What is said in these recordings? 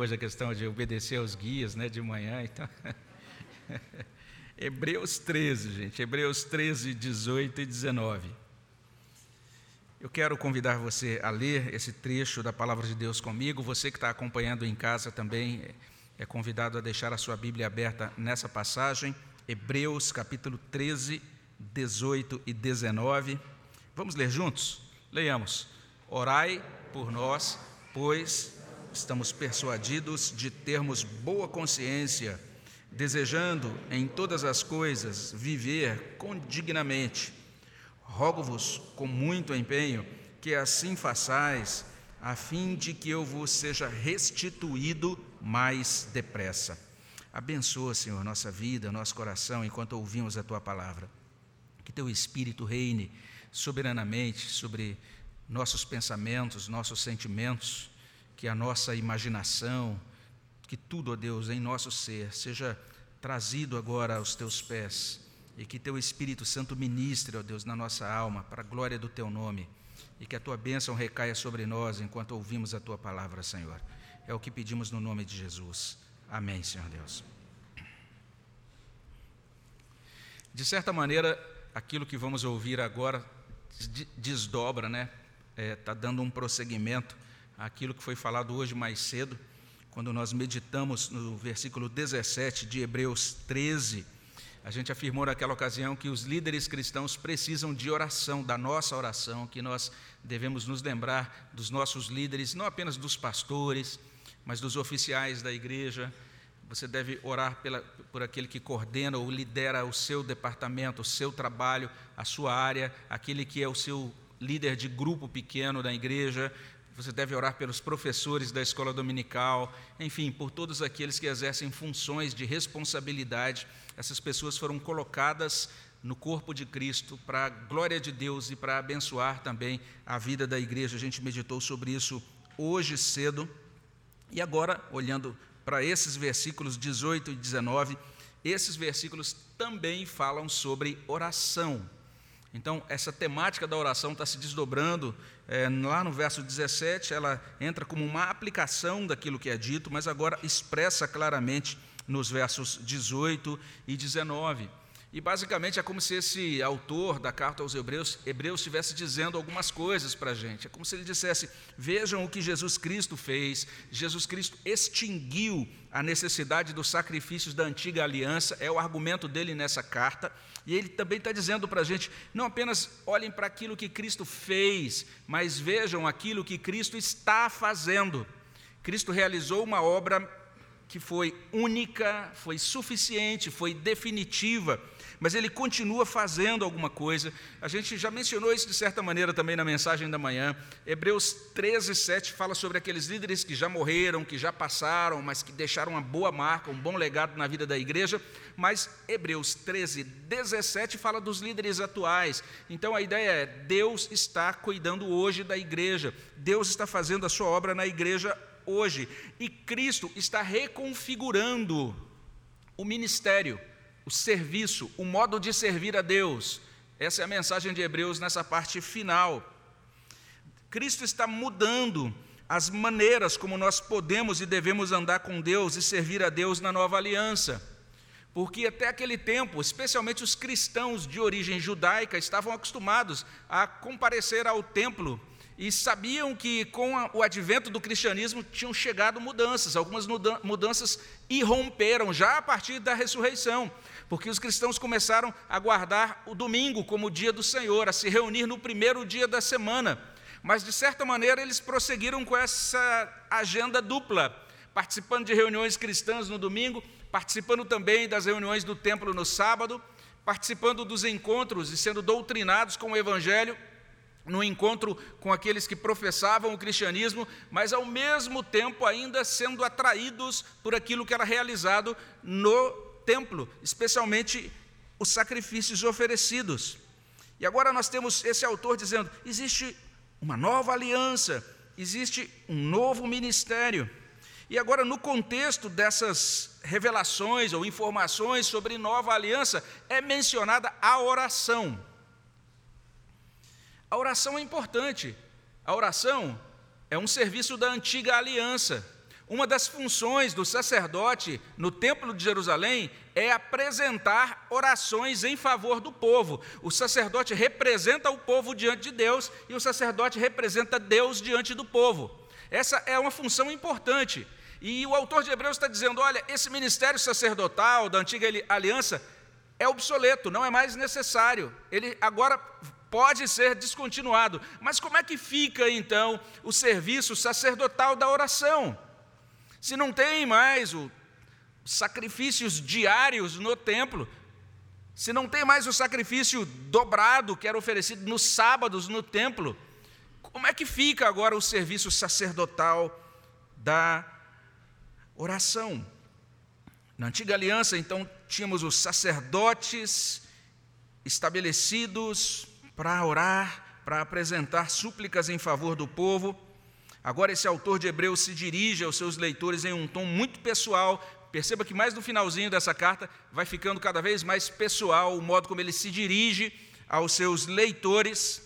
hoje a questão de obedecer aos guias né, de manhã. Então... Hebreus 13, gente. Hebreus 13, 18 e 19. Eu quero convidar você a ler esse trecho da palavra de Deus comigo. Você que está acompanhando em casa também é convidado a deixar a sua Bíblia aberta nessa passagem. Hebreus capítulo 13, 18 e 19. Vamos ler juntos? Leiamos. Orai por nós, pois estamos persuadidos de termos boa consciência, desejando em todas as coisas viver condignamente. Rogo-vos com muito empenho que assim façais, a fim de que eu vos seja restituído mais depressa. Abençoa, Senhor, nossa vida, nosso coração, enquanto ouvimos a tua palavra. Que teu Espírito reine soberanamente sobre nossos pensamentos, nossos sentimentos que a nossa imaginação, que tudo, ó Deus, em nosso ser, seja trazido agora aos teus pés e que teu Espírito Santo ministre, ó Deus, na nossa alma, para a glória do teu nome e que a tua bênção recaia sobre nós enquanto ouvimos a tua palavra, Senhor. É o que pedimos no nome de Jesus. Amém, Senhor Deus. De certa maneira, aquilo que vamos ouvir agora desdobra, né? Está é, tá dando um prosseguimento aquilo que foi falado hoje mais cedo, quando nós meditamos no versículo 17 de Hebreus 13. A gente afirmou naquela ocasião que os líderes cristãos precisam de oração, da nossa oração, que nós devemos nos lembrar dos nossos líderes, não apenas dos pastores, mas dos oficiais da igreja. Você deve orar pela, por aquele que coordena ou lidera o seu departamento, o seu trabalho, a sua área, aquele que é o seu líder de grupo pequeno da igreja, você deve orar pelos professores da escola dominical, enfim, por todos aqueles que exercem funções de responsabilidade. Essas pessoas foram colocadas no corpo de Cristo para a glória de Deus e para abençoar também a vida da igreja. A gente meditou sobre isso hoje cedo. E agora, olhando para esses versículos 18 e 19, esses versículos também falam sobre oração. Então, essa temática da oração está se desdobrando. É, lá no verso 17, ela entra como uma aplicação daquilo que é dito, mas agora expressa claramente nos versos 18 e 19. E basicamente é como se esse autor da carta aos Hebreus, Hebreus estivesse dizendo algumas coisas para a gente. É como se ele dissesse: vejam o que Jesus Cristo fez. Jesus Cristo extinguiu a necessidade dos sacrifícios da antiga aliança, é o argumento dele nessa carta. E ele também está dizendo para a gente: não apenas olhem para aquilo que Cristo fez, mas vejam aquilo que Cristo está fazendo. Cristo realizou uma obra que foi única, foi suficiente, foi definitiva mas ele continua fazendo alguma coisa. A gente já mencionou isso de certa maneira também na mensagem da manhã. Hebreus 13, 7 fala sobre aqueles líderes que já morreram, que já passaram, mas que deixaram uma boa marca, um bom legado na vida da igreja. Mas Hebreus 13, 17 fala dos líderes atuais. Então a ideia é: Deus está cuidando hoje da igreja, Deus está fazendo a sua obra na igreja hoje, e Cristo está reconfigurando o ministério o serviço, o modo de servir a Deus. Essa é a mensagem de Hebreus nessa parte final. Cristo está mudando as maneiras como nós podemos e devemos andar com Deus e servir a Deus na nova aliança. Porque até aquele tempo, especialmente os cristãos de origem judaica, estavam acostumados a comparecer ao templo e sabiam que com o advento do cristianismo tinham chegado mudanças, algumas mudanças irromperam já a partir da ressurreição porque os cristãos começaram a guardar o domingo como o dia do Senhor, a se reunir no primeiro dia da semana. Mas, de certa maneira, eles prosseguiram com essa agenda dupla, participando de reuniões cristãs no domingo, participando também das reuniões do templo no sábado, participando dos encontros e sendo doutrinados com o Evangelho no encontro com aqueles que professavam o cristianismo, mas ao mesmo tempo ainda sendo atraídos por aquilo que era realizado no templo, especialmente os sacrifícios oferecidos. E agora nós temos esse autor dizendo: existe uma nova aliança, existe um novo ministério. E agora, no contexto dessas revelações ou informações sobre nova aliança, é mencionada a oração. A oração é importante. A oração é um serviço da antiga aliança. Uma das funções do sacerdote no Templo de Jerusalém é apresentar orações em favor do povo. O sacerdote representa o povo diante de Deus e o sacerdote representa Deus diante do povo. Essa é uma função importante. E o autor de Hebreus está dizendo: olha, esse ministério sacerdotal da antiga aliança é obsoleto, não é mais necessário. Ele agora pode ser descontinuado. Mas como é que fica então o serviço sacerdotal da oração? Se não tem mais os sacrifícios diários no templo, se não tem mais o sacrifício dobrado que era oferecido nos sábados no templo, como é que fica agora o serviço sacerdotal da oração? Na antiga aliança, então, tínhamos os sacerdotes estabelecidos para orar, para apresentar súplicas em favor do povo. Agora, esse autor de Hebreus se dirige aos seus leitores em um tom muito pessoal. Perceba que mais no finalzinho dessa carta vai ficando cada vez mais pessoal o modo como ele se dirige aos seus leitores.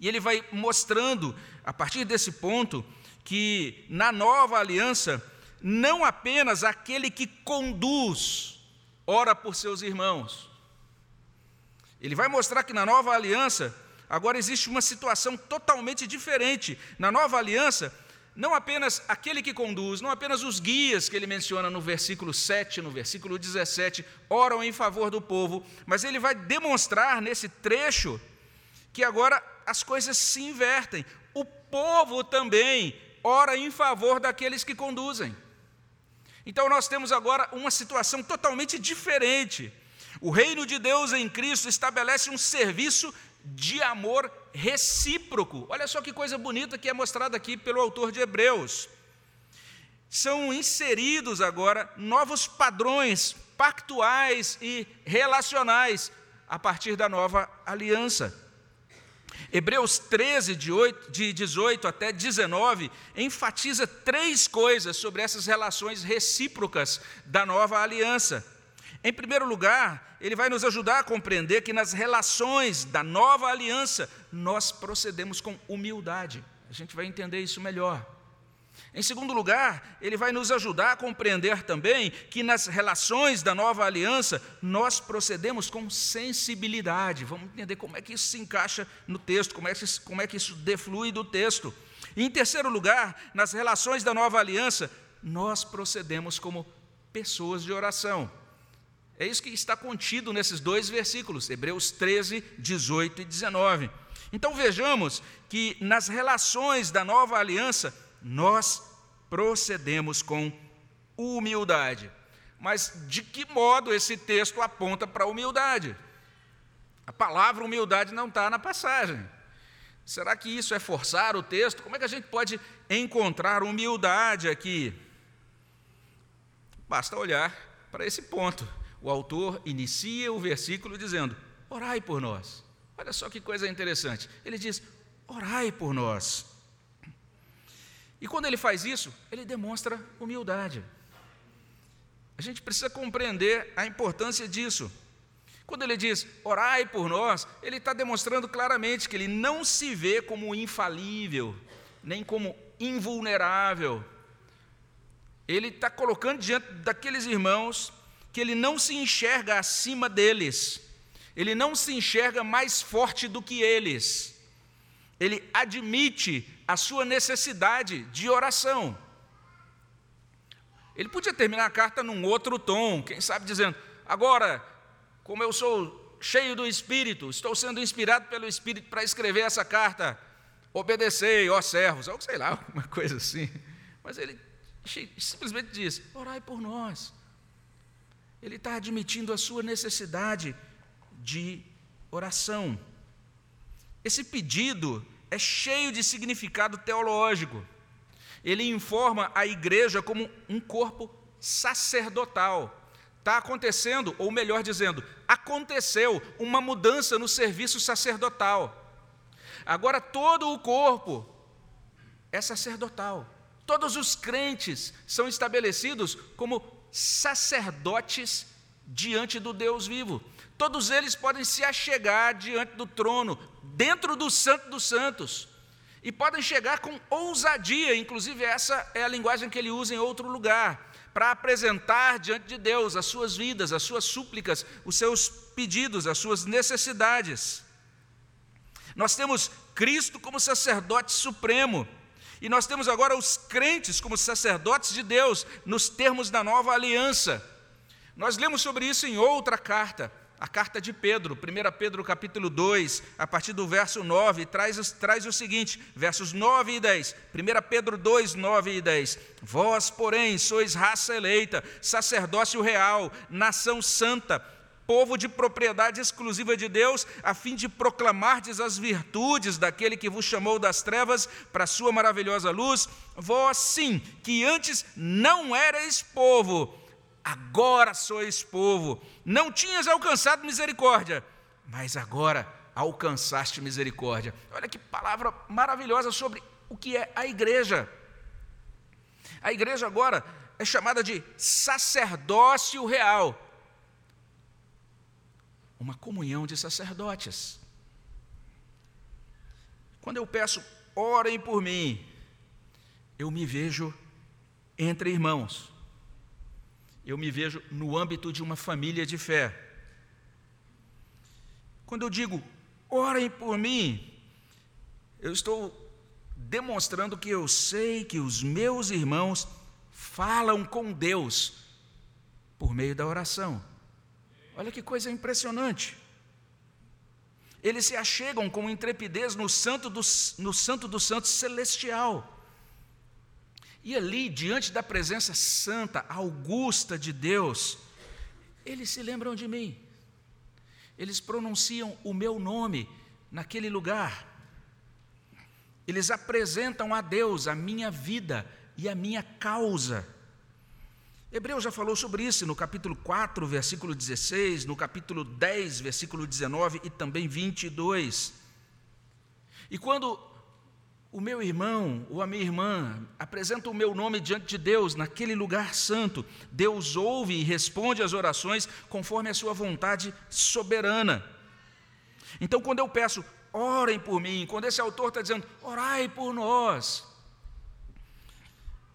E ele vai mostrando, a partir desse ponto, que na nova aliança, não apenas aquele que conduz ora por seus irmãos. Ele vai mostrar que na nova aliança, Agora existe uma situação totalmente diferente. Na nova aliança, não apenas aquele que conduz, não apenas os guias que ele menciona no versículo 7, no versículo 17, oram em favor do povo, mas ele vai demonstrar nesse trecho que agora as coisas se invertem. O povo também ora em favor daqueles que conduzem. Então nós temos agora uma situação totalmente diferente. O reino de Deus em Cristo estabelece um serviço de amor recíproco. Olha só que coisa bonita que é mostrada aqui pelo autor de Hebreus. São inseridos agora novos padrões pactuais e relacionais a partir da nova aliança. Hebreus 13, de, 8, de 18 até 19, enfatiza três coisas sobre essas relações recíprocas da nova aliança. Em primeiro lugar, ele vai nos ajudar a compreender que nas relações da nova aliança, nós procedemos com humildade. A gente vai entender isso melhor. Em segundo lugar, ele vai nos ajudar a compreender também que nas relações da nova aliança, nós procedemos com sensibilidade. Vamos entender como é que isso se encaixa no texto, como é que, como é que isso deflui do texto. E em terceiro lugar, nas relações da nova aliança, nós procedemos como pessoas de oração. É isso que está contido nesses dois versículos, Hebreus 13, 18 e 19. Então vejamos que nas relações da nova aliança, nós procedemos com humildade. Mas de que modo esse texto aponta para a humildade? A palavra humildade não está na passagem. Será que isso é forçar o texto? Como é que a gente pode encontrar humildade aqui? Basta olhar para esse ponto o autor inicia o versículo dizendo: Orai por nós. Olha só que coisa interessante. Ele diz: Orai por nós. E quando ele faz isso, ele demonstra humildade. A gente precisa compreender a importância disso. Quando ele diz, orai por nós, ele está demonstrando claramente que ele não se vê como infalível, nem como invulnerável. Ele está colocando diante daqueles irmãos que ele não se enxerga acima deles, ele não se enxerga mais forte do que eles, ele admite a sua necessidade de oração. Ele podia terminar a carta num outro tom, quem sabe dizendo: agora, como eu sou cheio do Espírito, estou sendo inspirado pelo Espírito para escrever essa carta, obedecei, ó servos, ou sei lá, alguma coisa assim. Mas ele simplesmente diz: orai por nós. Ele está admitindo a sua necessidade de oração. Esse pedido é cheio de significado teológico. Ele informa a igreja como um corpo sacerdotal. Está acontecendo, ou melhor dizendo, aconteceu uma mudança no serviço sacerdotal. Agora todo o corpo é sacerdotal. Todos os crentes são estabelecidos como sacerdotes diante do Deus vivo. Todos eles podem se achegar diante do trono, dentro do Santo dos Santos, E podem chegar com ousadia, inclusive essa é a linguagem que ele usa em outro lugar, para apresentar diante de Deus as suas vidas, as suas súplicas, os seus pedidos, as suas necessidades. Nós temos Cristo como sacerdote supremo, e nós temos agora os crentes como sacerdotes de Deus, nos termos da nova aliança. Nós lemos sobre isso em outra carta, a carta de Pedro, 1 Pedro capítulo 2, a partir do verso 9, traz, traz o seguinte, versos 9 e 10. 1 Pedro 2, 9 e 10. Vós, porém, sois raça eleita, sacerdócio real, nação santa, povo de propriedade exclusiva de Deus, a fim de proclamardes as virtudes daquele que vos chamou das trevas para a sua maravilhosa luz. Vós, sim, que antes não erais povo, agora sois povo. Não tinhas alcançado misericórdia, mas agora alcançaste misericórdia. Olha que palavra maravilhosa sobre o que é a igreja. A igreja agora é chamada de sacerdócio real. Uma comunhão de sacerdotes. Quando eu peço, orem por mim, eu me vejo entre irmãos eu me vejo no âmbito de uma família de fé. Quando eu digo, orem por mim, eu estou demonstrando que eu sei que os meus irmãos falam com Deus por meio da oração. Olha que coisa impressionante. Eles se achegam com intrepidez no santo do, no santo do santo celestial. E ali, diante da presença santa, augusta de Deus, eles se lembram de mim. Eles pronunciam o meu nome naquele lugar. Eles apresentam a Deus a minha vida e a minha causa. Hebreus já falou sobre isso no capítulo 4, versículo 16, no capítulo 10, versículo 19 e também 22. E quando o meu irmão ou a minha irmã apresenta o meu nome diante de Deus naquele lugar santo, Deus ouve e responde às orações conforme a sua vontade soberana. Então, quando eu peço, orem por mim, quando esse autor está dizendo, orai por nós,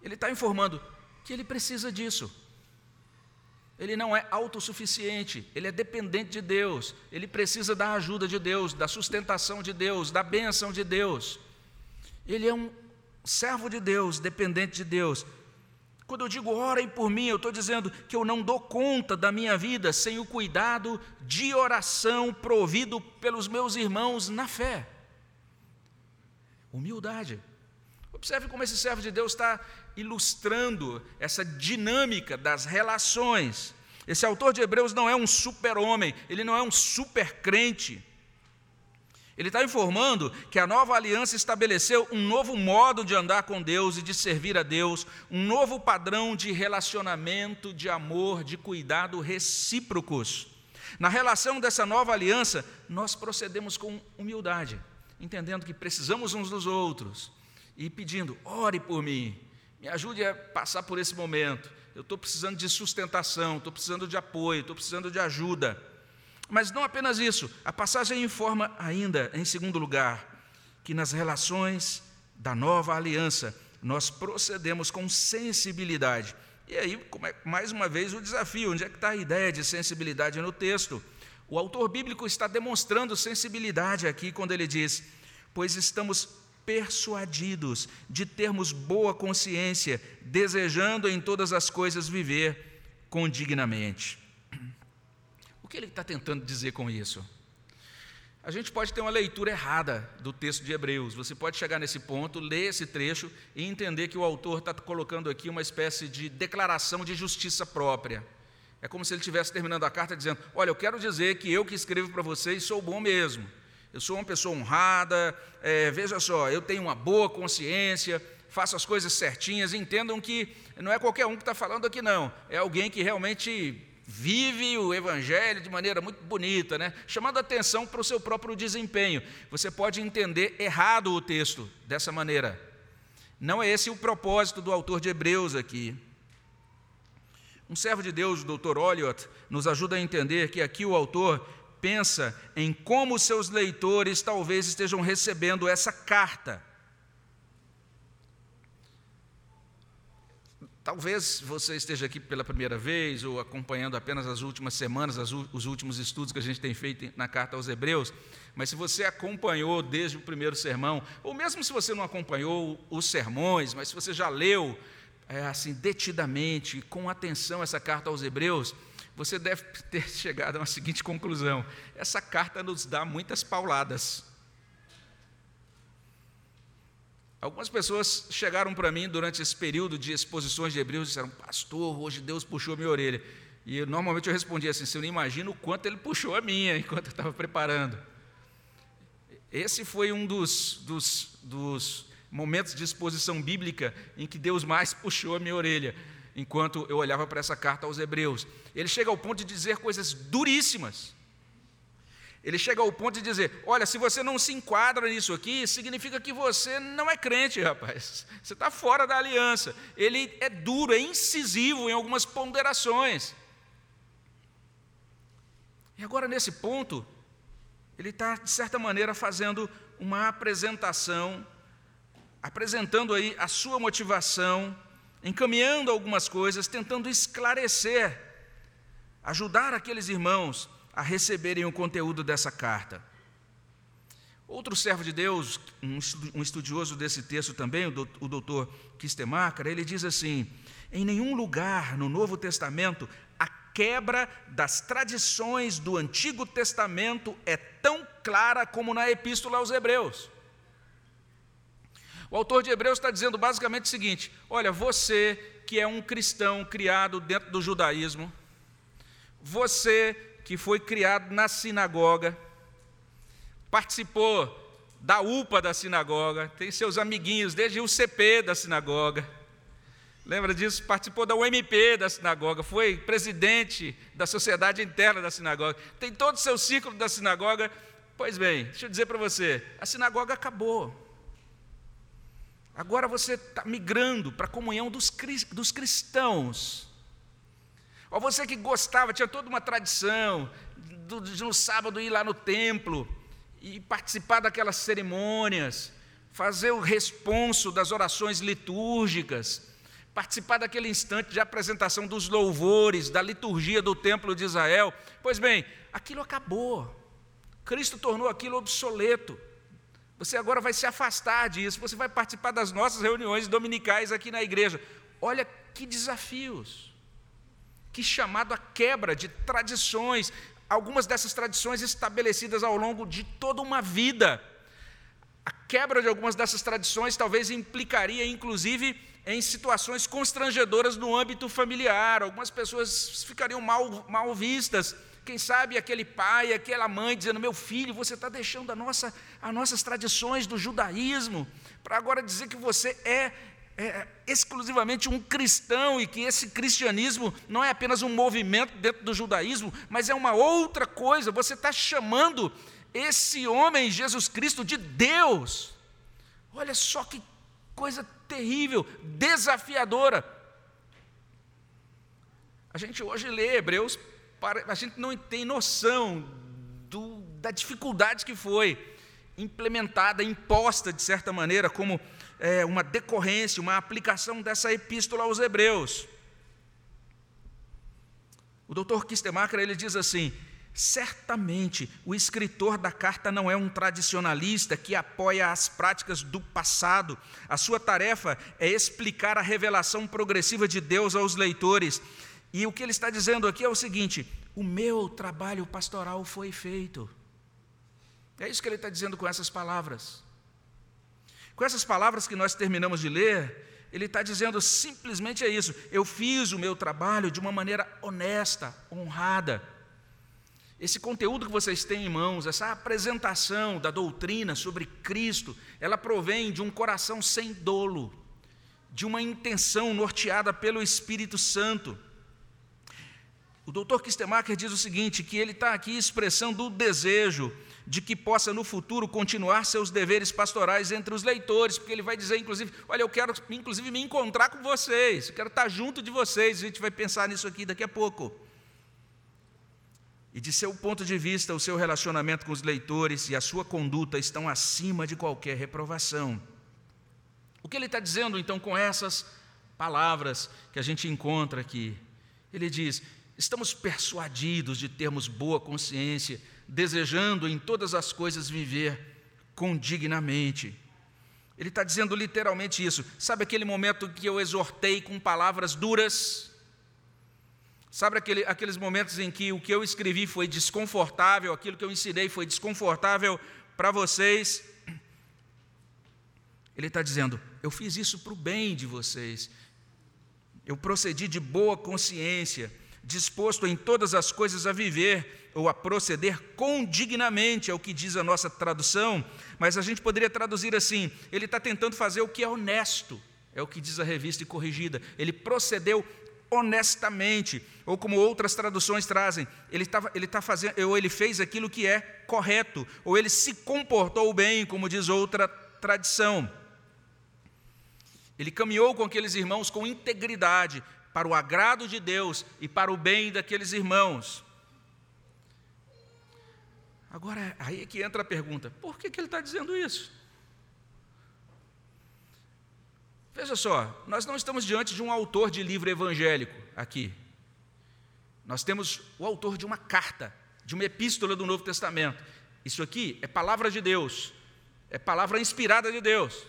ele está informando que ele precisa disso. Ele não é autossuficiente, ele é dependente de Deus, ele precisa da ajuda de Deus, da sustentação de Deus, da bênção de Deus. Ele é um servo de Deus, dependente de Deus. Quando eu digo orem por mim, eu estou dizendo que eu não dou conta da minha vida sem o cuidado de oração provido pelos meus irmãos na fé. Humildade. Observe como esse servo de Deus está ilustrando essa dinâmica das relações. Esse autor de Hebreus não é um super-homem, ele não é um super crente. Ele está informando que a nova aliança estabeleceu um novo modo de andar com Deus e de servir a Deus, um novo padrão de relacionamento, de amor, de cuidado recíprocos. Na relação dessa nova aliança, nós procedemos com humildade, entendendo que precisamos uns dos outros e pedindo: ore por mim, me ajude a passar por esse momento. Eu estou precisando de sustentação, estou precisando de apoio, estou precisando de ajuda. Mas não apenas isso, a passagem informa ainda, em segundo lugar, que nas relações da nova aliança nós procedemos com sensibilidade. E aí, é, mais uma vez, o desafio: onde é que está a ideia de sensibilidade no texto? O autor bíblico está demonstrando sensibilidade aqui quando ele diz: Pois estamos persuadidos de termos boa consciência, desejando em todas as coisas viver condignamente. O que ele está tentando dizer com isso? A gente pode ter uma leitura errada do texto de Hebreus. Você pode chegar nesse ponto, ler esse trecho e entender que o autor está colocando aqui uma espécie de declaração de justiça própria. É como se ele estivesse terminando a carta dizendo: Olha, eu quero dizer que eu que escrevo para vocês sou bom mesmo. Eu sou uma pessoa honrada. É, veja só, eu tenho uma boa consciência, faço as coisas certinhas. Entendam que não é qualquer um que está falando aqui, não. É alguém que realmente vive o evangelho de maneira muito bonita, né? chamando atenção para o seu próprio desempenho. Você pode entender errado o texto dessa maneira. Não é esse o propósito do autor de Hebreus aqui. Um servo de Deus, o Dr. Oliot, nos ajuda a entender que aqui o autor pensa em como seus leitores talvez estejam recebendo essa carta. Talvez você esteja aqui pela primeira vez ou acompanhando apenas as últimas semanas, as, os últimos estudos que a gente tem feito na carta aos Hebreus, mas se você acompanhou desde o primeiro sermão, ou mesmo se você não acompanhou os sermões, mas se você já leu é, assim detidamente, com atenção essa carta aos Hebreus, você deve ter chegado a uma seguinte conclusão: essa carta nos dá muitas pauladas. Algumas pessoas chegaram para mim durante esse período de exposições de Hebreus e disseram: Pastor, hoje Deus puxou minha orelha. E eu, normalmente eu respondia assim: Você não imagina o quanto ele puxou a minha enquanto eu estava preparando. Esse foi um dos, dos, dos momentos de exposição bíblica em que Deus mais puxou a minha orelha, enquanto eu olhava para essa carta aos Hebreus. Ele chega ao ponto de dizer coisas duríssimas. Ele chega ao ponto de dizer: Olha, se você não se enquadra nisso aqui, significa que você não é crente, rapaz. Você está fora da aliança. Ele é duro, é incisivo em algumas ponderações. E agora, nesse ponto, ele está, de certa maneira, fazendo uma apresentação, apresentando aí a sua motivação, encaminhando algumas coisas, tentando esclarecer, ajudar aqueles irmãos a receberem o conteúdo dessa carta. Outro servo de Deus, um estudioso desse texto também, o doutor Kistemacher, ele diz assim: em nenhum lugar no Novo Testamento a quebra das tradições do Antigo Testamento é tão clara como na Epístola aos Hebreus. O autor de Hebreus está dizendo basicamente o seguinte: olha, você que é um cristão criado dentro do judaísmo, você que foi criado na sinagoga, participou da UPA da sinagoga, tem seus amiguinhos desde o CP da sinagoga. Lembra disso? Participou da UMP da sinagoga, foi presidente da sociedade interna da sinagoga, tem todo o seu ciclo da sinagoga. Pois bem, deixa eu dizer para você: a sinagoga acabou. Agora você está migrando para a comunhão dos, dos cristãos. Ou você que gostava, tinha toda uma tradição de no sábado ir lá no templo e participar daquelas cerimônias, fazer o responso das orações litúrgicas, participar daquele instante de apresentação dos louvores, da liturgia do templo de Israel. Pois bem, aquilo acabou. Cristo tornou aquilo obsoleto. Você agora vai se afastar disso, você vai participar das nossas reuniões dominicais aqui na igreja. Olha que desafios que chamado a quebra de tradições, algumas dessas tradições estabelecidas ao longo de toda uma vida. A quebra de algumas dessas tradições talvez implicaria, inclusive, em situações constrangedoras no âmbito familiar. Algumas pessoas ficariam mal, mal vistas. Quem sabe aquele pai, aquela mãe dizendo: Meu filho, você está deixando a nossa, as nossas tradições do judaísmo para agora dizer que você é é, exclusivamente um cristão e que esse cristianismo não é apenas um movimento dentro do judaísmo, mas é uma outra coisa. Você está chamando esse homem, Jesus Cristo, de Deus. Olha só que coisa terrível, desafiadora. A gente hoje lê Hebreus, a gente não tem noção do, da dificuldade que foi implementada, imposta de certa maneira, como é, uma decorrência, uma aplicação dessa epístola aos Hebreus. O doutor Kistemacher ele diz assim: certamente o escritor da carta não é um tradicionalista que apoia as práticas do passado. A sua tarefa é explicar a revelação progressiva de Deus aos leitores. E o que ele está dizendo aqui é o seguinte: o meu trabalho pastoral foi feito. É isso que ele está dizendo com essas palavras. Com essas palavras que nós terminamos de ler, ele está dizendo simplesmente é isso: eu fiz o meu trabalho de uma maneira honesta, honrada. Esse conteúdo que vocês têm em mãos, essa apresentação da doutrina sobre Cristo, ela provém de um coração sem dolo, de uma intenção norteada pelo Espírito Santo. O doutor Kistemacher diz o seguinte: que ele está aqui expressando o desejo de que possa no futuro continuar seus deveres pastorais entre os leitores, porque ele vai dizer, inclusive, olha, eu quero, inclusive, me encontrar com vocês, eu quero estar junto de vocês, a gente vai pensar nisso aqui daqui a pouco. E de seu ponto de vista, o seu relacionamento com os leitores e a sua conduta estão acima de qualquer reprovação. O que ele está dizendo então com essas palavras que a gente encontra aqui. Ele diz: estamos persuadidos de termos boa consciência, desejando em todas as coisas viver condignamente. Ele está dizendo literalmente isso. Sabe aquele momento que eu exortei com palavras duras? Sabe aquele, aqueles momentos em que o que eu escrevi foi desconfortável, aquilo que eu ensinei foi desconfortável para vocês? Ele está dizendo: eu fiz isso para o bem de vocês. Eu procedi de boa consciência, disposto em todas as coisas a viver ou a proceder condignamente, é o que diz a nossa tradução, mas a gente poderia traduzir assim: ele está tentando fazer o que é honesto, é o que diz a revista e corrigida. Ele procedeu honestamente, ou como outras traduções trazem, ele está ele tá fazendo, ou ele fez aquilo que é correto, ou ele se comportou bem, como diz outra tradição. Ele caminhou com aqueles irmãos com integridade, para o agrado de Deus e para o bem daqueles irmãos. Agora, aí é que entra a pergunta: por que, que ele está dizendo isso? Veja só, nós não estamos diante de um autor de livro evangélico aqui. Nós temos o autor de uma carta, de uma epístola do Novo Testamento. Isso aqui é palavra de Deus, é palavra inspirada de Deus.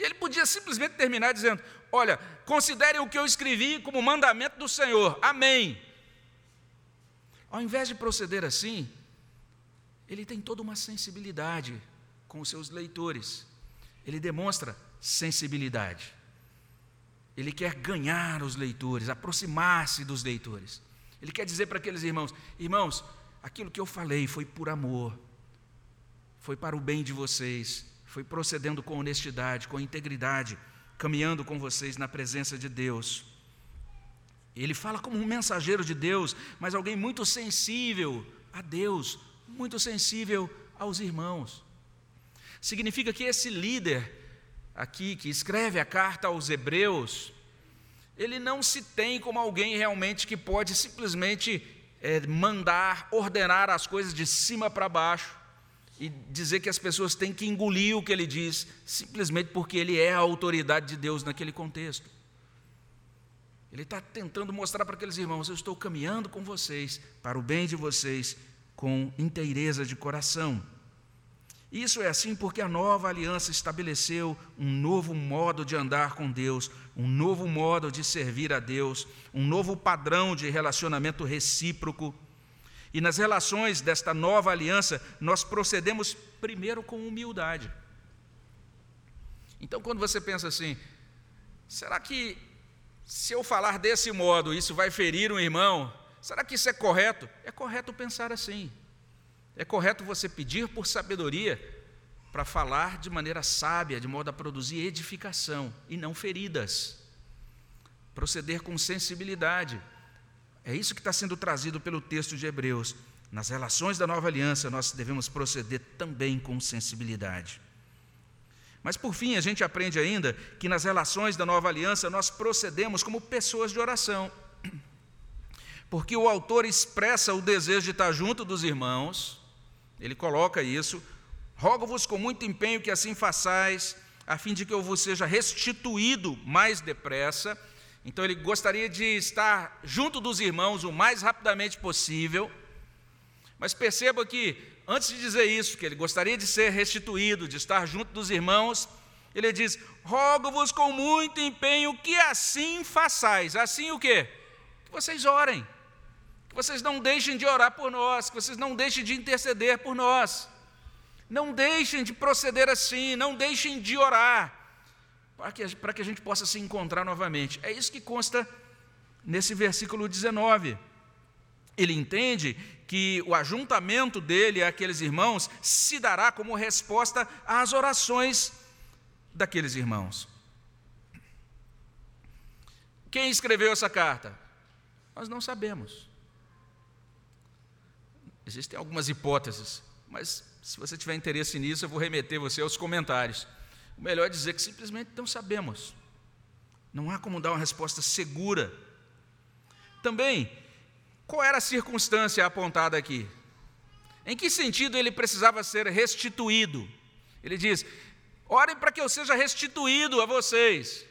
E ele podia simplesmente terminar dizendo: Olha, considerem o que eu escrevi como mandamento do Senhor. Amém. Ao invés de proceder assim, ele tem toda uma sensibilidade com os seus leitores. Ele demonstra sensibilidade. Ele quer ganhar os leitores, aproximar-se dos leitores. Ele quer dizer para aqueles irmãos: irmãos, aquilo que eu falei foi por amor, foi para o bem de vocês, foi procedendo com honestidade, com integridade, caminhando com vocês na presença de Deus. Ele fala como um mensageiro de Deus, mas alguém muito sensível a Deus, muito sensível aos irmãos. Significa que esse líder aqui, que escreve a carta aos Hebreus, ele não se tem como alguém realmente que pode simplesmente é, mandar, ordenar as coisas de cima para baixo e dizer que as pessoas têm que engolir o que ele diz, simplesmente porque ele é a autoridade de Deus naquele contexto. Ele está tentando mostrar para aqueles irmãos: eu estou caminhando com vocês, para o bem de vocês, com inteireza de coração. Isso é assim porque a nova aliança estabeleceu um novo modo de andar com Deus, um novo modo de servir a Deus, um novo padrão de relacionamento recíproco e nas relações desta nova aliança, nós procedemos primeiro com humildade. Então, quando você pensa assim, será que se eu falar desse modo, isso vai ferir um irmão? Será que isso é correto? É correto pensar assim. É correto você pedir por sabedoria para falar de maneira sábia, de modo a produzir edificação e não feridas. Proceder com sensibilidade. É isso que está sendo trazido pelo texto de Hebreus. Nas relações da nova aliança, nós devemos proceder também com sensibilidade. Mas por fim, a gente aprende ainda que nas relações da nova aliança nós procedemos como pessoas de oração. Porque o autor expressa o desejo de estar junto dos irmãos, ele coloca isso: rogo-vos com muito empenho que assim façais, a fim de que eu vos seja restituído mais depressa então ele gostaria de estar junto dos irmãos o mais rapidamente possível. Mas perceba que, antes de dizer isso, que ele gostaria de ser restituído, de estar junto dos irmãos, ele diz: Rogo-vos com muito empenho que assim façais. Assim o quê? Que vocês orem. Que vocês não deixem de orar por nós, que vocês não deixem de interceder por nós. Não deixem de proceder assim, não deixem de orar para que, para que a gente possa se encontrar novamente. É isso que consta nesse versículo 19. Ele entende que o ajuntamento dele àqueles irmãos se dará como resposta às orações daqueles irmãos. Quem escreveu essa carta? Nós não sabemos. Existem algumas hipóteses, mas se você tiver interesse nisso, eu vou remeter você aos comentários. O melhor é dizer que simplesmente não sabemos. Não há como dar uma resposta segura. Também, qual era a circunstância apontada aqui? Em que sentido ele precisava ser restituído? Ele diz: orem para que eu seja restituído a vocês.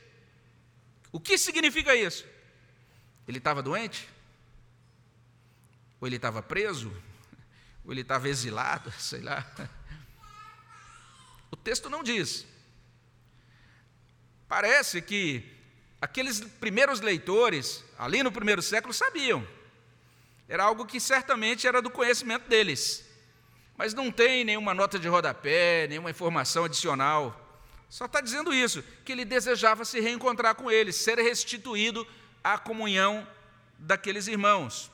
O que significa isso? Ele estava doente? Ou ele estava preso? Ou ele estava exilado? Sei lá. O texto não diz. Parece que aqueles primeiros leitores, ali no primeiro século, sabiam. Era algo que certamente era do conhecimento deles. Mas não tem nenhuma nota de rodapé, nenhuma informação adicional. Só está dizendo isso, que ele desejava se reencontrar com eles, ser restituído à comunhão daqueles irmãos.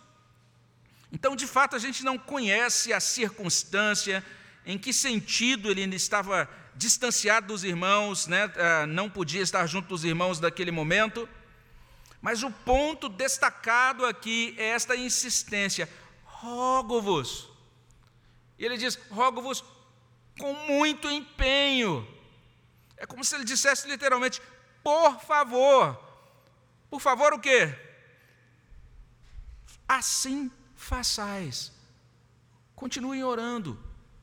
Então, de fato, a gente não conhece a circunstância, em que sentido ele estava distanciado dos irmãos, né? Ah, não podia estar junto dos irmãos naquele momento. Mas o ponto destacado aqui é esta insistência: rogo-vos. E ele diz: rogo-vos com muito empenho. É como se ele dissesse literalmente: por favor. Por favor, o quê? Assim façais. Continuem orando,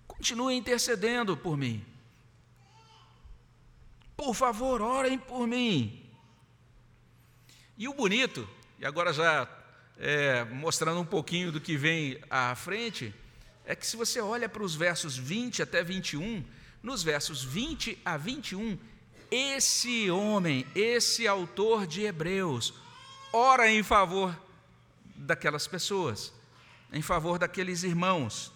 continuem intercedendo por mim. Por favor, orem por mim. E o bonito, e agora já é, mostrando um pouquinho do que vem à frente, é que se você olha para os versos 20 até 21, nos versos 20 a 21, esse homem, esse autor de Hebreus, ora em favor daquelas pessoas, em favor daqueles irmãos.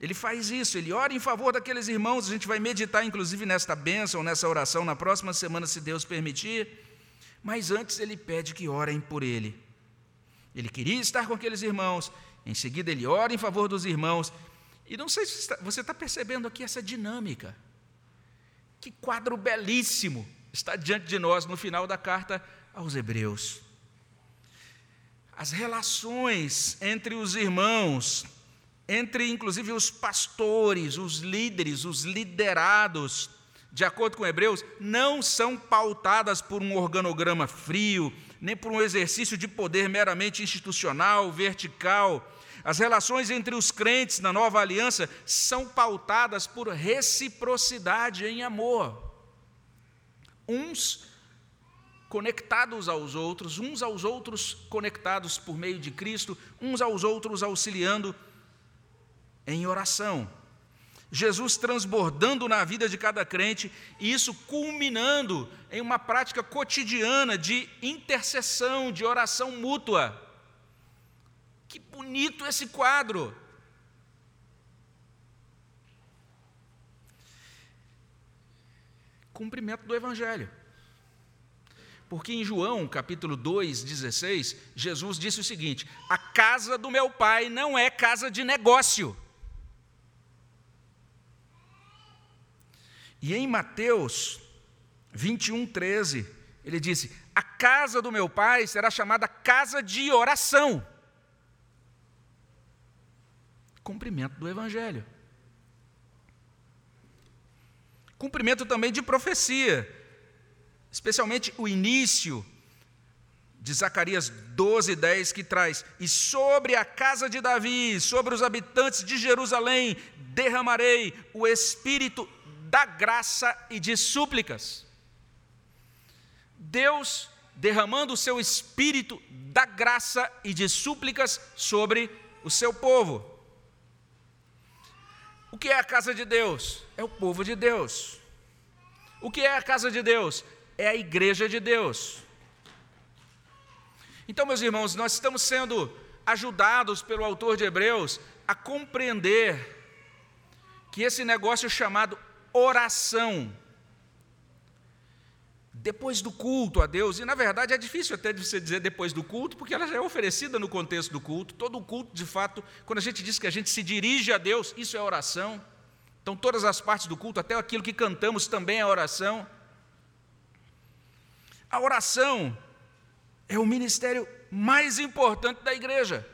Ele faz isso, ele ora em favor daqueles irmãos. A gente vai meditar, inclusive, nesta bênção, nessa oração, na próxima semana, se Deus permitir. Mas antes, ele pede que orem por ele. Ele queria estar com aqueles irmãos, em seguida, ele ora em favor dos irmãos, e não sei se você está percebendo aqui essa dinâmica. Que quadro belíssimo está diante de nós no final da carta aos Hebreus. As relações entre os irmãos, entre inclusive os pastores, os líderes, os liderados, de acordo com Hebreus, não são pautadas por um organograma frio, nem por um exercício de poder meramente institucional, vertical, as relações entre os crentes na nova aliança são pautadas por reciprocidade em amor. Uns conectados aos outros, uns aos outros conectados por meio de Cristo, uns aos outros auxiliando em oração. Jesus transbordando na vida de cada crente e isso culminando em uma prática cotidiana de intercessão, de oração mútua. Que bonito esse quadro! Cumprimento do Evangelho. Porque em João, capítulo 2, 16, Jesus disse o seguinte: A casa do meu pai não é casa de negócio. E em Mateus 21, 13, ele disse: A casa do meu pai será chamada casa de oração cumprimento do Evangelho. Cumprimento também de profecia, especialmente o início de Zacarias 12, 10, que traz: E sobre a casa de Davi, sobre os habitantes de Jerusalém, derramarei o espírito da graça e de súplicas. Deus derramando o seu espírito da graça e de súplicas sobre o seu povo. O que é a casa de Deus? É o povo de Deus. O que é a casa de Deus? É a igreja de Deus. Então, meus irmãos, nós estamos sendo ajudados pelo autor de Hebreus a compreender que esse negócio chamado oração, depois do culto a Deus, e na verdade é difícil até de você dizer depois do culto, porque ela já é oferecida no contexto do culto. Todo o culto, de fato, quando a gente diz que a gente se dirige a Deus, isso é oração. Então, todas as partes do culto, até aquilo que cantamos, também é oração. A oração é o ministério mais importante da igreja.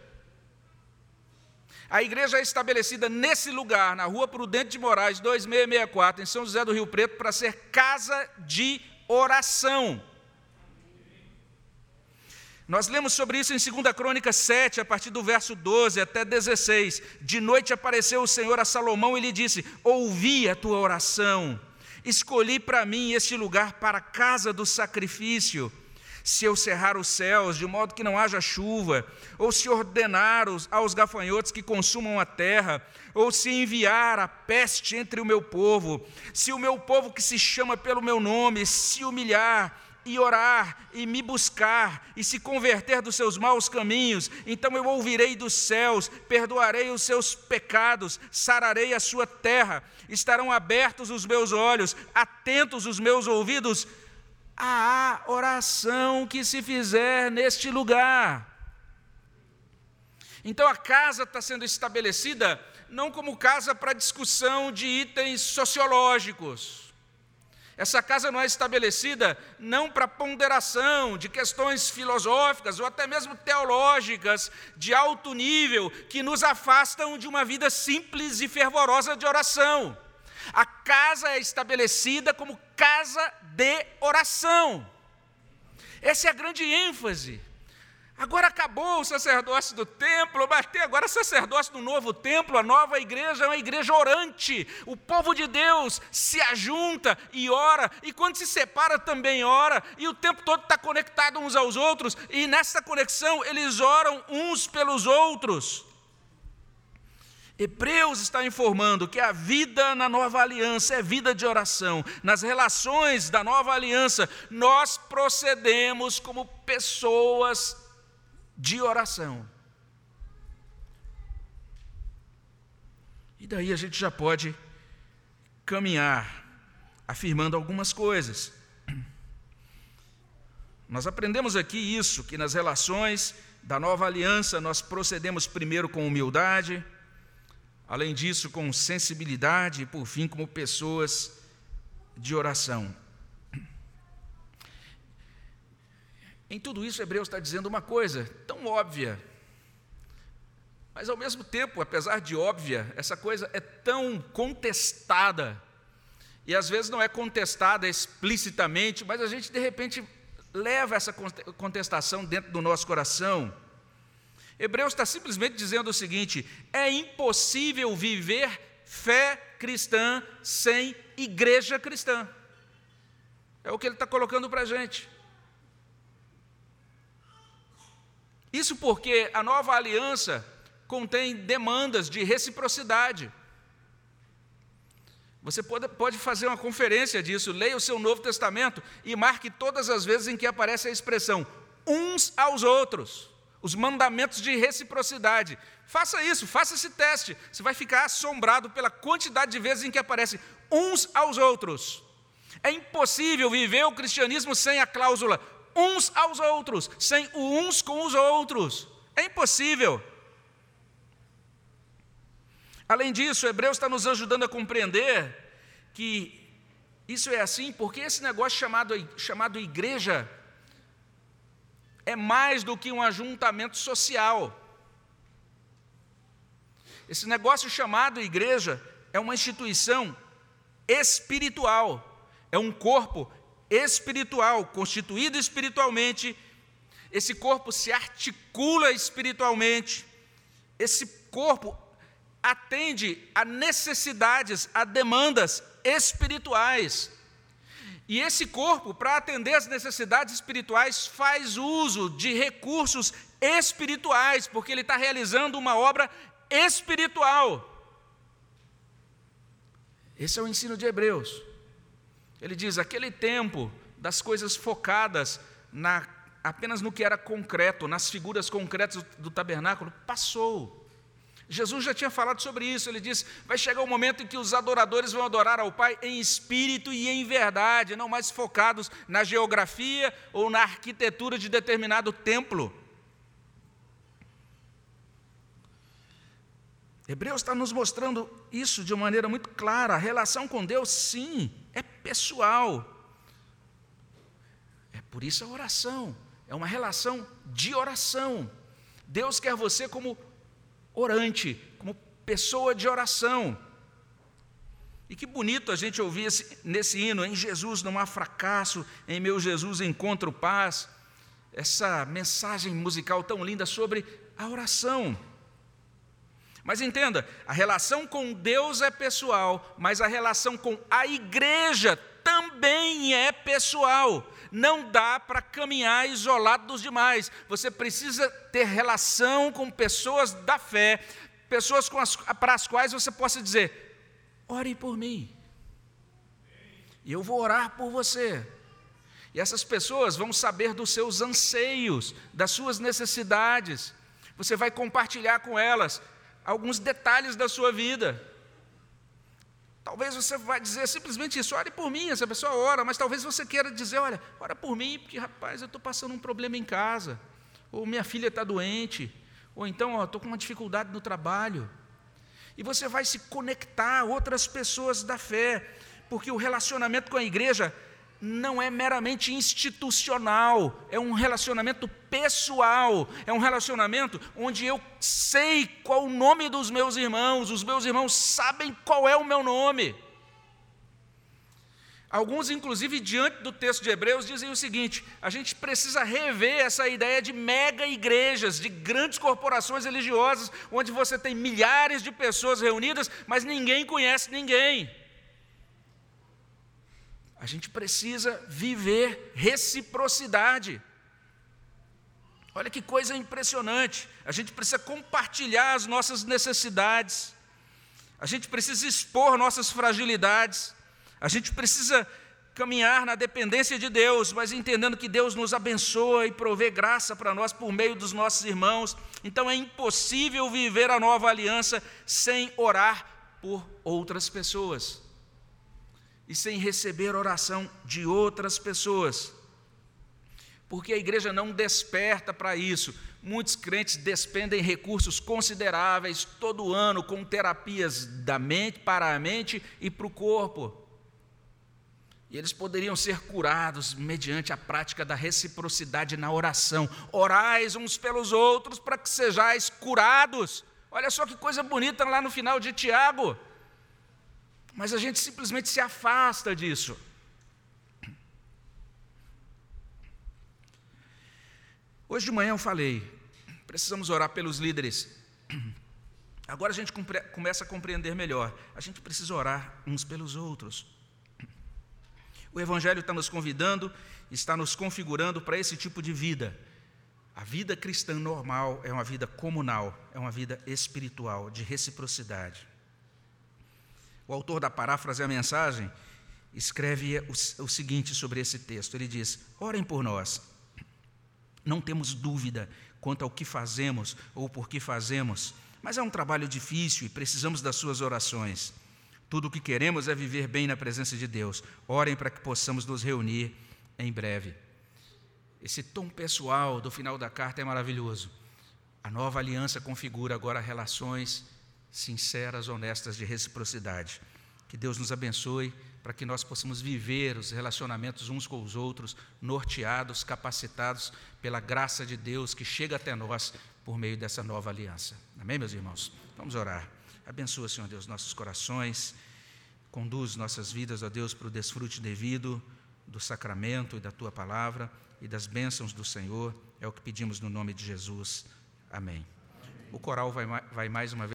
A igreja é estabelecida nesse lugar, na rua Prudente de Moraes, 2664, em São José do Rio Preto, para ser casa de oração. Nós lemos sobre isso em 2 Crônica 7, a partir do verso 12 até 16. De noite apareceu o Senhor a Salomão e lhe disse: Ouvi a tua oração, escolhi para mim este lugar para a casa do sacrifício. Se eu cerrar os céus de modo que não haja chuva, ou se ordenar aos gafanhotos que consumam a terra, ou se enviar a peste entre o meu povo, se o meu povo que se chama pelo meu nome se humilhar e orar e me buscar e se converter dos seus maus caminhos, então eu ouvirei dos céus, perdoarei os seus pecados, sararei a sua terra, estarão abertos os meus olhos, atentos os meus ouvidos à oração que se fizer neste lugar. Então a casa está sendo estabelecida não como casa para discussão de itens sociológicos essa casa não é estabelecida não para ponderação de questões filosóficas ou até mesmo teológicas de alto nível que nos afastam de uma vida simples e fervorosa de oração. A casa é estabelecida como casa de oração. Essa é a grande ênfase. Agora acabou o sacerdócio do templo, mas tem agora sacerdócio do novo templo, a nova igreja é uma igreja orante. O povo de Deus se ajunta e ora, e quando se separa também ora, e o tempo todo está conectado uns aos outros, e nessa conexão eles oram uns pelos outros. Hebreus está informando que a vida na nova aliança é vida de oração. Nas relações da nova aliança, nós procedemos como pessoas de oração. E daí a gente já pode caminhar afirmando algumas coisas. Nós aprendemos aqui isso, que nas relações da nova aliança nós procedemos primeiro com humildade, além disso com sensibilidade e por fim como pessoas de oração. Em tudo isso, Hebreus está dizendo uma coisa tão óbvia, mas ao mesmo tempo, apesar de óbvia, essa coisa é tão contestada, e às vezes não é contestada explicitamente, mas a gente de repente leva essa contestação dentro do nosso coração. Hebreus está simplesmente dizendo o seguinte: é impossível viver fé cristã sem igreja cristã. É o que ele está colocando para a gente. Isso porque a nova aliança contém demandas de reciprocidade. Você pode, pode fazer uma conferência disso, leia o seu Novo Testamento e marque todas as vezes em que aparece a expressão uns aos outros, os mandamentos de reciprocidade. Faça isso, faça esse teste. Você vai ficar assombrado pela quantidade de vezes em que aparece uns aos outros. É impossível viver o cristianismo sem a cláusula uns aos outros, sem o uns com os outros. É impossível. Além disso, Hebreus está nos ajudando a compreender que isso é assim porque esse negócio chamado, chamado igreja é mais do que um ajuntamento social. Esse negócio chamado igreja é uma instituição espiritual, é um corpo espiritual, constituído espiritualmente, esse corpo se articula espiritualmente, esse corpo atende a necessidades, a demandas espirituais. E esse corpo, para atender às necessidades espirituais, faz uso de recursos espirituais, porque ele está realizando uma obra espiritual. Esse é o ensino de Hebreus. Ele diz: aquele tempo das coisas focadas na, apenas no que era concreto, nas figuras concretas do, do tabernáculo, passou. Jesus já tinha falado sobre isso, ele disse: vai chegar o um momento em que os adoradores vão adorar ao Pai em espírito e em verdade, não mais focados na geografia ou na arquitetura de determinado templo. Hebreus está nos mostrando isso de uma maneira muito clara. A relação com Deus, sim, é pessoal. É por isso a oração, é uma relação de oração. Deus quer você como orante, como pessoa de oração. E que bonito a gente ouvir esse, nesse hino: em Jesus não há fracasso, em meu Jesus encontro paz. Essa mensagem musical tão linda sobre a oração. Mas entenda, a relação com Deus é pessoal, mas a relação com a igreja também é pessoal. Não dá para caminhar isolado dos demais. Você precisa ter relação com pessoas da fé, pessoas as, para as quais você possa dizer: ore por mim. E eu vou orar por você. E essas pessoas vão saber dos seus anseios, das suas necessidades. Você vai compartilhar com elas alguns detalhes da sua vida. Talvez você vai dizer simplesmente isso, ore por mim, essa pessoa ora, mas talvez você queira dizer, olha, ora por mim, porque rapaz, eu estou passando um problema em casa, ou minha filha está doente, ou então estou com uma dificuldade no trabalho. E você vai se conectar a outras pessoas da fé, porque o relacionamento com a igreja não é meramente institucional, é um relacionamento pessoal, é um relacionamento onde eu sei qual o nome dos meus irmãos, os meus irmãos sabem qual é o meu nome. Alguns, inclusive, diante do texto de Hebreus, dizem o seguinte: a gente precisa rever essa ideia de mega igrejas, de grandes corporações religiosas, onde você tem milhares de pessoas reunidas, mas ninguém conhece ninguém. A gente precisa viver reciprocidade. Olha que coisa impressionante. A gente precisa compartilhar as nossas necessidades. A gente precisa expor nossas fragilidades. A gente precisa caminhar na dependência de Deus, mas entendendo que Deus nos abençoa e provê graça para nós por meio dos nossos irmãos. Então é impossível viver a nova aliança sem orar por outras pessoas e sem receber oração de outras pessoas. Porque a igreja não desperta para isso. Muitos crentes despendem recursos consideráveis todo ano com terapias da mente para a mente e para o corpo. E eles poderiam ser curados mediante a prática da reciprocidade na oração. Orais uns pelos outros para que sejais curados. Olha só que coisa bonita lá no final de Tiago. Mas a gente simplesmente se afasta disso. Hoje de manhã eu falei, precisamos orar pelos líderes. Agora a gente começa a compreender melhor. A gente precisa orar uns pelos outros. O Evangelho está nos convidando, está nos configurando para esse tipo de vida. A vida cristã normal é uma vida comunal, é uma vida espiritual, de reciprocidade. O autor da paráfrase a mensagem escreve o, o seguinte sobre esse texto: ele diz: Orem por nós. Não temos dúvida quanto ao que fazemos ou por que fazemos, mas é um trabalho difícil e precisamos das suas orações. Tudo o que queremos é viver bem na presença de Deus. Orem para que possamos nos reunir em breve. Esse tom pessoal do final da carta é maravilhoso. A nova aliança configura agora relações sinceras, honestas, de reciprocidade. Que Deus nos abençoe para que nós possamos viver os relacionamentos uns com os outros, norteados, capacitados pela graça de Deus que chega até nós por meio dessa nova aliança. Amém, meus irmãos? Vamos orar. Abençoa, Senhor Deus, nossos corações, conduz nossas vidas, ó Deus, para o desfrute devido do sacramento e da tua palavra e das bênçãos do Senhor. É o que pedimos no nome de Jesus. Amém. O coral vai, vai mais uma vez.